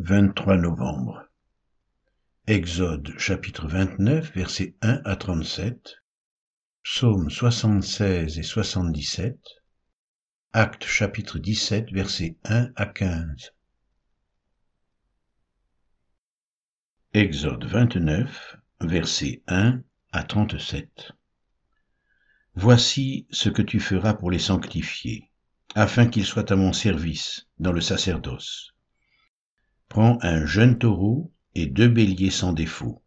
23 novembre. Exode chapitre 29 versets 1 à 37. Psaume 76 et 77. Acte chapitre 17 versets 1 à 15. Exode 29 versets 1 à 37. Voici ce que tu feras pour les sanctifier, afin qu'ils soient à mon service dans le sacerdoce Prends un jeune taureau et deux béliers sans défaut.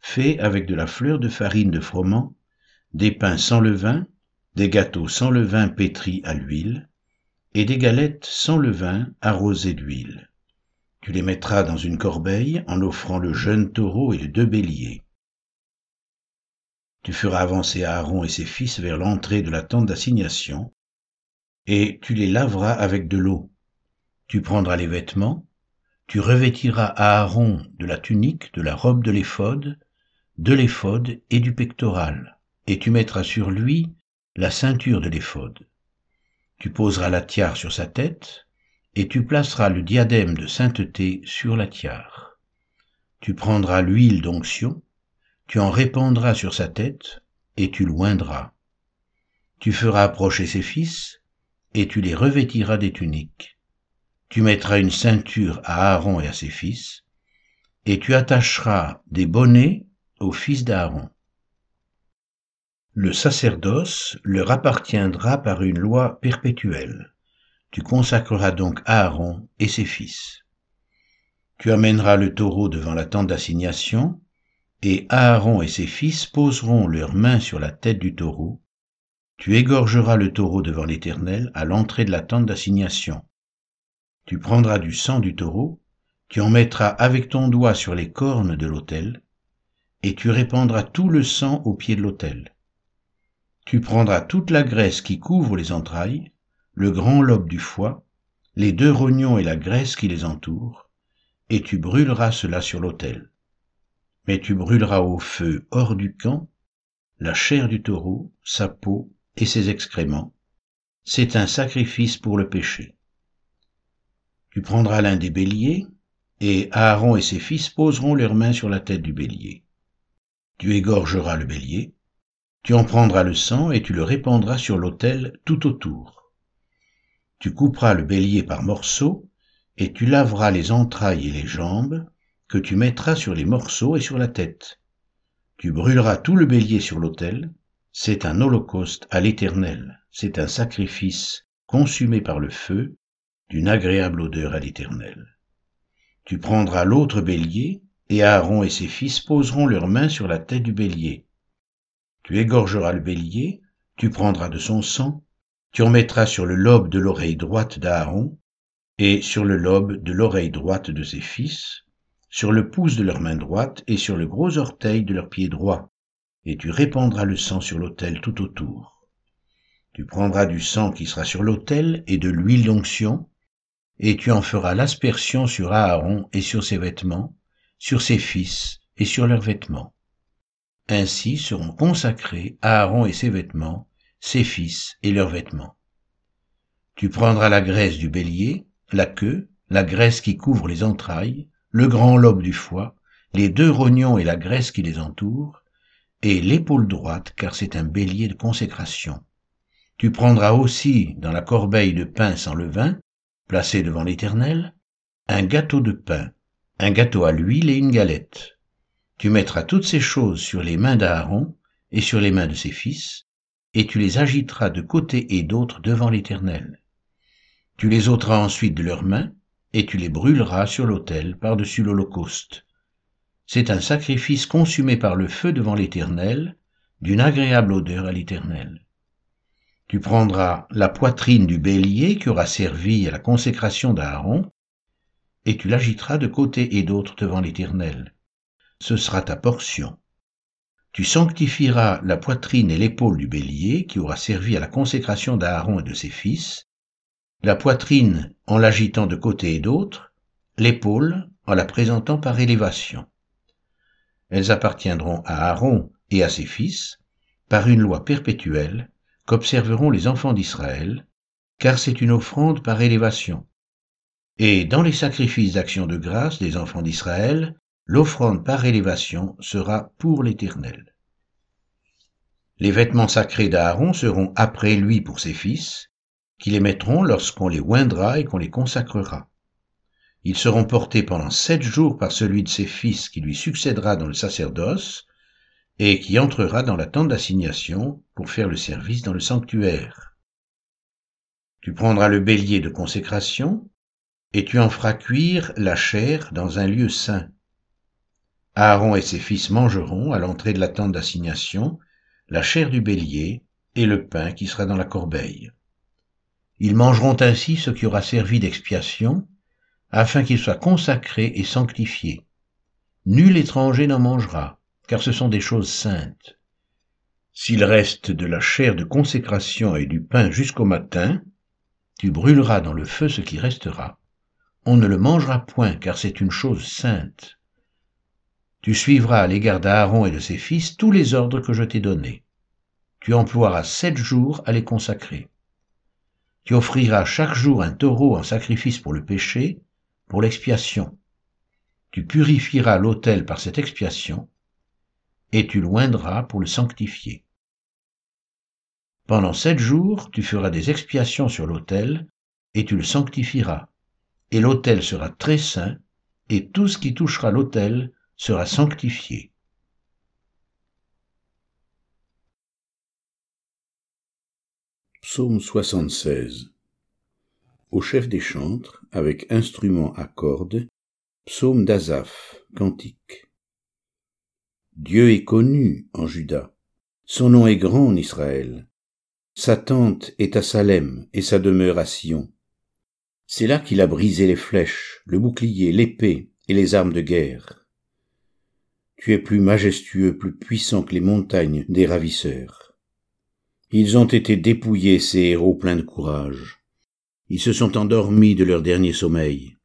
Fais avec de la fleur de farine de froment, des pains sans levain, des gâteaux sans levain pétris à l'huile, et des galettes sans levain arrosées d'huile. Tu les mettras dans une corbeille en offrant le jeune taureau et les deux béliers. Tu feras avancer Aaron et ses fils vers l'entrée de la tente d'assignation, et tu les laveras avec de l'eau. Tu prendras les vêtements, tu revêtiras Aaron de la tunique, de la robe de l'éphode, de l'éphode et du pectoral, et tu mettras sur lui la ceinture de l'éphode. Tu poseras la tiare sur sa tête, et tu placeras le diadème de sainteté sur la tiare. Tu prendras l'huile d'onction, tu en répandras sur sa tête, et tu l'oindras. Tu feras approcher ses fils, et tu les revêtiras des tuniques tu mettras une ceinture à Aaron et à ses fils, et tu attacheras des bonnets aux fils d'Aaron. Le sacerdoce leur appartiendra par une loi perpétuelle. Tu consacreras donc Aaron et ses fils. Tu amèneras le taureau devant la tente d'assignation, et Aaron et ses fils poseront leurs mains sur la tête du taureau. Tu égorgeras le taureau devant l'Éternel à l'entrée de la tente d'assignation. Tu prendras du sang du taureau, tu en mettras avec ton doigt sur les cornes de l'autel, et tu répandras tout le sang au pied de l'autel. Tu prendras toute la graisse qui couvre les entrailles, le grand lobe du foie, les deux rognons et la graisse qui les entoure, et tu brûleras cela sur l'autel. Mais tu brûleras au feu hors du camp la chair du taureau, sa peau et ses excréments. C'est un sacrifice pour le péché. Tu prendras l'un des béliers, et Aaron et ses fils poseront leurs mains sur la tête du bélier. Tu égorgeras le bélier, tu en prendras le sang et tu le répandras sur l'autel tout autour. Tu couperas le bélier par morceaux, et tu laveras les entrailles et les jambes, que tu mettras sur les morceaux et sur la tête. Tu brûleras tout le bélier sur l'autel, c'est un holocauste à l'Éternel, c'est un sacrifice consumé par le feu, d'une agréable odeur à l'Éternel. Tu prendras l'autre bélier, et Aaron et ses fils poseront leurs mains sur la tête du bélier. Tu égorgeras le bélier, tu prendras de son sang, tu en mettras sur le lobe de l'oreille droite d'Aaron, et sur le lobe de l'oreille droite de ses fils, sur le pouce de leur main droite et sur le gros orteil de leur pied droit, et tu répandras le sang sur l'autel tout autour. Tu prendras du sang qui sera sur l'autel et de l'huile d'onction, et tu en feras l'aspersion sur Aaron et sur ses vêtements, sur ses fils et sur leurs vêtements. Ainsi seront consacrés Aaron et ses vêtements, ses fils et leurs vêtements. Tu prendras la graisse du bélier, la queue, la graisse qui couvre les entrailles, le grand lobe du foie, les deux rognons et la graisse qui les entoure, et l'épaule droite, car c'est un bélier de consécration. Tu prendras aussi dans la corbeille de pain sans levain placé devant l'Éternel, un gâteau de pain, un gâteau à l'huile et une galette. Tu mettras toutes ces choses sur les mains d'Aaron et sur les mains de ses fils, et tu les agiteras de côté et d'autre devant l'Éternel. Tu les ôteras ensuite de leurs mains, et tu les brûleras sur l'autel par-dessus l'Holocauste. C'est un sacrifice consumé par le feu devant l'Éternel, d'une agréable odeur à l'Éternel. Tu prendras la poitrine du bélier qui aura servi à la consécration d'Aaron, et tu l'agiteras de côté et d'autre devant l'Éternel. Ce sera ta portion. Tu sanctifieras la poitrine et l'épaule du bélier qui aura servi à la consécration d'Aaron et de ses fils, la poitrine en l'agitant de côté et d'autre, l'épaule en la présentant par élévation. Elles appartiendront à Aaron et à ses fils par une loi perpétuelle qu'observeront les enfants d'Israël, car c'est une offrande par élévation. Et dans les sacrifices d'action de grâce des enfants d'Israël, l'offrande par élévation sera pour l'Éternel. Les vêtements sacrés d'Aaron seront après lui pour ses fils, qui les mettront lorsqu'on les oindra et qu'on les consacrera. Ils seront portés pendant sept jours par celui de ses fils qui lui succédera dans le sacerdoce, et qui entrera dans la tente d'assignation pour faire le service dans le sanctuaire. Tu prendras le bélier de consécration, et tu en feras cuire la chair dans un lieu saint. Aaron et ses fils mangeront à l'entrée de la tente d'assignation la chair du bélier et le pain qui sera dans la corbeille. Ils mangeront ainsi ce qui aura servi d'expiation, afin qu'il soit consacré et sanctifié. Nul étranger n'en mangera, car ce sont des choses saintes. S'il reste de la chair de consécration et du pain jusqu'au matin, tu brûleras dans le feu ce qui restera. On ne le mangera point, car c'est une chose sainte. Tu suivras à l'égard d'Aaron et de ses fils tous les ordres que je t'ai donnés. Tu emploieras sept jours à les consacrer. Tu offriras chaque jour un taureau en sacrifice pour le péché, pour l'expiation. Tu purifieras l'autel par cette expiation, et tu loindras pour le sanctifier. Pendant sept jours, tu feras des expiations sur l'autel, et tu le sanctifieras. Et l'autel sera très saint, et tout ce qui touchera l'autel sera sanctifié. Psaume 76 Au chef des chantres, avec instrument à cordes, psaume d'Azaph, cantique. Dieu est connu en Juda, son nom est grand en Israël. Sa tente est à Salem et sa demeure à Sion. C'est là qu'il a brisé les flèches, le bouclier, l'épée et les armes de guerre. Tu es plus majestueux, plus puissant que les montagnes des ravisseurs. Ils ont été dépouillés, ces héros pleins de courage. Ils se sont endormis de leur dernier sommeil.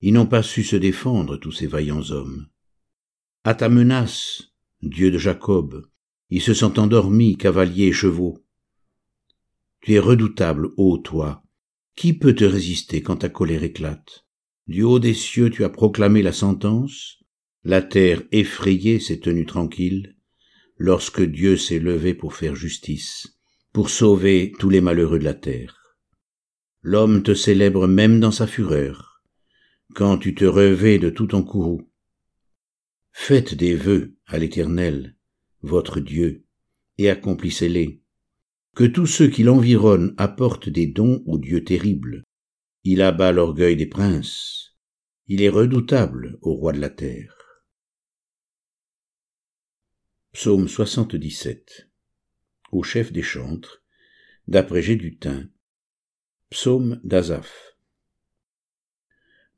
Ils n'ont pas su se défendre, tous ces vaillants hommes. À ta menace, Dieu de Jacob, ils se sont endormis, cavaliers et chevaux. Tu es redoutable, ô toi. Qui peut te résister quand ta colère éclate? Du haut des cieux tu as proclamé la sentence, la terre effrayée s'est tenue tranquille, lorsque Dieu s'est levé pour faire justice, pour sauver tous les malheureux de la terre. L'homme te célèbre même dans sa fureur, quand tu te revais de tout ton courroux. Faites des vœux à l'Éternel, votre Dieu, et accomplissez-les. Que tous ceux qui l'environnent apportent des dons au Dieu terrible. Il abat l'orgueil des princes. Il est redoutable au roi de la terre. Psaume 77 Au chef des chantres, d'après Gédutin. Psaume d'Azaph.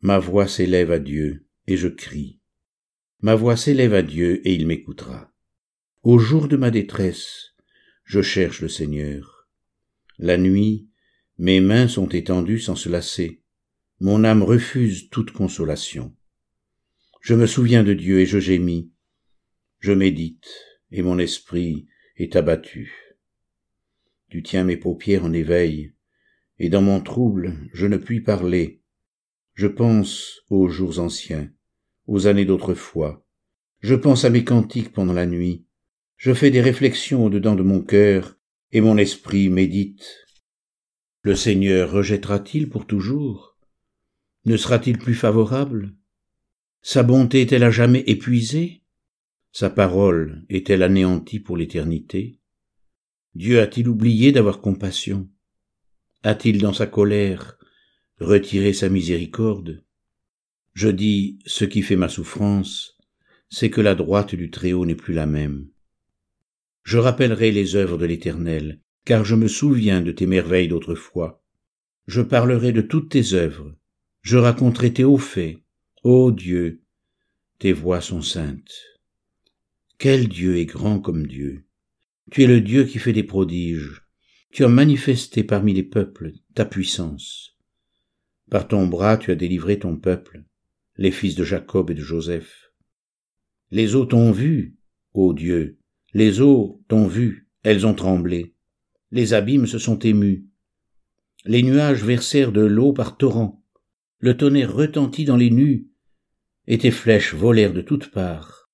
Ma voix s'élève à Dieu, et je crie. Ma voix s'élève à Dieu, et il m'écoutera. Au jour de ma détresse, je cherche le Seigneur. La nuit, mes mains sont étendues sans se lasser. Mon âme refuse toute consolation. Je me souviens de Dieu et je gémis. Je médite et mon esprit est abattu. Tu tiens mes paupières en éveil, et dans mon trouble je ne puis parler. Je pense aux jours anciens, aux années d'autrefois. Je pense à mes cantiques pendant la nuit. Je fais des réflexions au-dedans de mon cœur, et mon esprit médite. Le Seigneur rejettera-t-il pour toujours? Ne sera-t-il plus favorable? Sa bonté est-elle à jamais épuisée? Sa parole est-elle anéantie pour l'éternité? Dieu a-t-il oublié d'avoir compassion? A-t-il dans sa colère retiré sa miséricorde? Je dis, ce qui fait ma souffrance, c'est que la droite du Très-Haut n'est plus la même. Je rappellerai les œuvres de l'Éternel, car je me souviens de tes merveilles d'autrefois. Je parlerai de toutes tes œuvres, je raconterai tes hauts faits. Ô Dieu, tes voix sont saintes. Quel Dieu est grand comme Dieu. Tu es le Dieu qui fait des prodiges. Tu as manifesté parmi les peuples ta puissance. Par ton bras tu as délivré ton peuple, les fils de Jacob et de Joseph. Les eaux t'ont vu, ô Dieu, les eaux t'ont vu, elles ont tremblé. Les abîmes se sont émus. Les nuages versèrent de l'eau par torrents. le tonnerre retentit dans les nues, et tes flèches volèrent de toutes parts.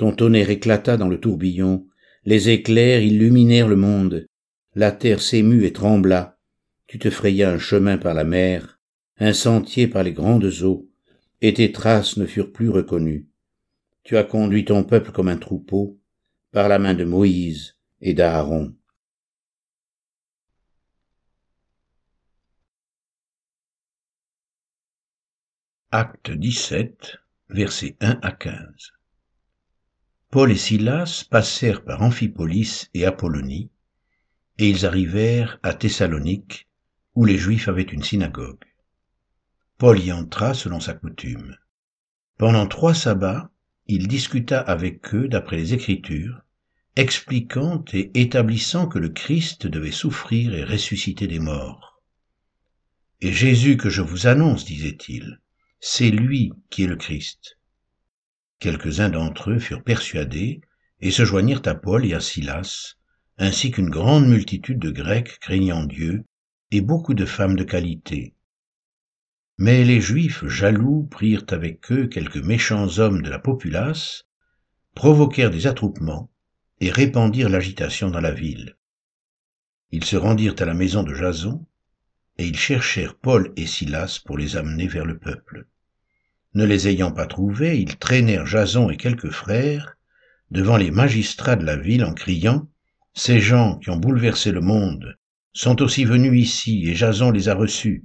Ton tonnerre éclata dans le tourbillon, les éclairs illuminèrent le monde, la terre s'émut et trembla, tu te frayas un chemin par la mer, un sentier par les grandes eaux, et tes traces ne furent plus reconnues. Tu as conduit ton peuple comme un troupeau, par la main de Moïse et d'Aaron. Acte 17, versets 1 à 15. Paul et Silas passèrent par Amphipolis et Apollonie, et ils arrivèrent à Thessalonique, où les Juifs avaient une synagogue. Paul y entra selon sa coutume. Pendant trois sabbats, il discuta avec eux d'après les Écritures, expliquant et établissant que le Christ devait souffrir et ressusciter des morts. Et Jésus que je vous annonce, disait-il, c'est lui qui est le Christ. Quelques-uns d'entre eux furent persuadés et se joignirent à Paul et à Silas, ainsi qu'une grande multitude de Grecs craignant Dieu et beaucoup de femmes de qualité. Mais les Juifs jaloux prirent avec eux quelques méchants hommes de la populace, provoquèrent des attroupements et répandirent l'agitation dans la ville. Ils se rendirent à la maison de Jason, et ils cherchèrent Paul et Silas pour les amener vers le peuple. Ne les ayant pas trouvés, ils traînèrent Jason et quelques frères devant les magistrats de la ville en criant Ces gens qui ont bouleversé le monde sont aussi venus ici, et Jason les a reçus.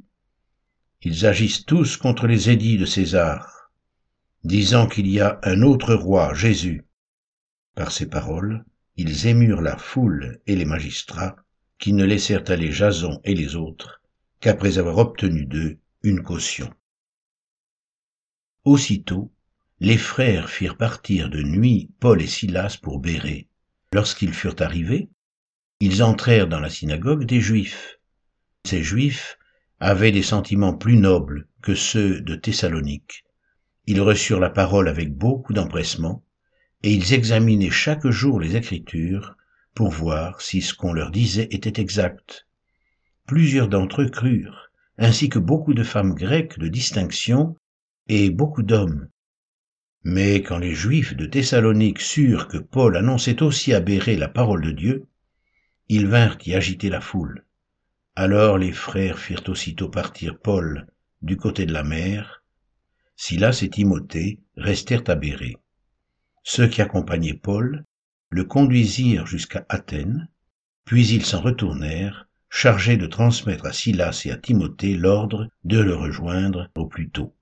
Ils agissent tous contre les édits de César, disant qu'il y a un autre roi, Jésus. Par ces paroles, ils émurent la foule et les magistrats, qui ne laissèrent aller Jason et les autres qu'après avoir obtenu d'eux une caution. Aussitôt, les frères firent partir de nuit Paul et Silas pour Bérée. Lorsqu'ils furent arrivés, ils entrèrent dans la synagogue des Juifs. Ces Juifs avaient des sentiments plus nobles que ceux de Thessalonique. Ils reçurent la parole avec beaucoup d'empressement, et ils examinaient chaque jour les Écritures pour voir si ce qu'on leur disait était exact. Plusieurs d'entre eux crurent, ainsi que beaucoup de femmes grecques de distinction et beaucoup d'hommes. Mais quand les Juifs de Thessalonique surent que Paul annonçait aussi à la parole de Dieu, ils vinrent y agiter la foule. Alors les frères firent aussitôt partir Paul du côté de la mer. Silas et Timothée restèrent à. Ceux qui accompagnaient Paul le conduisirent jusqu'à Athènes, puis ils s'en retournèrent, chargés de transmettre à Silas et à Timothée l'ordre de le rejoindre au plus tôt.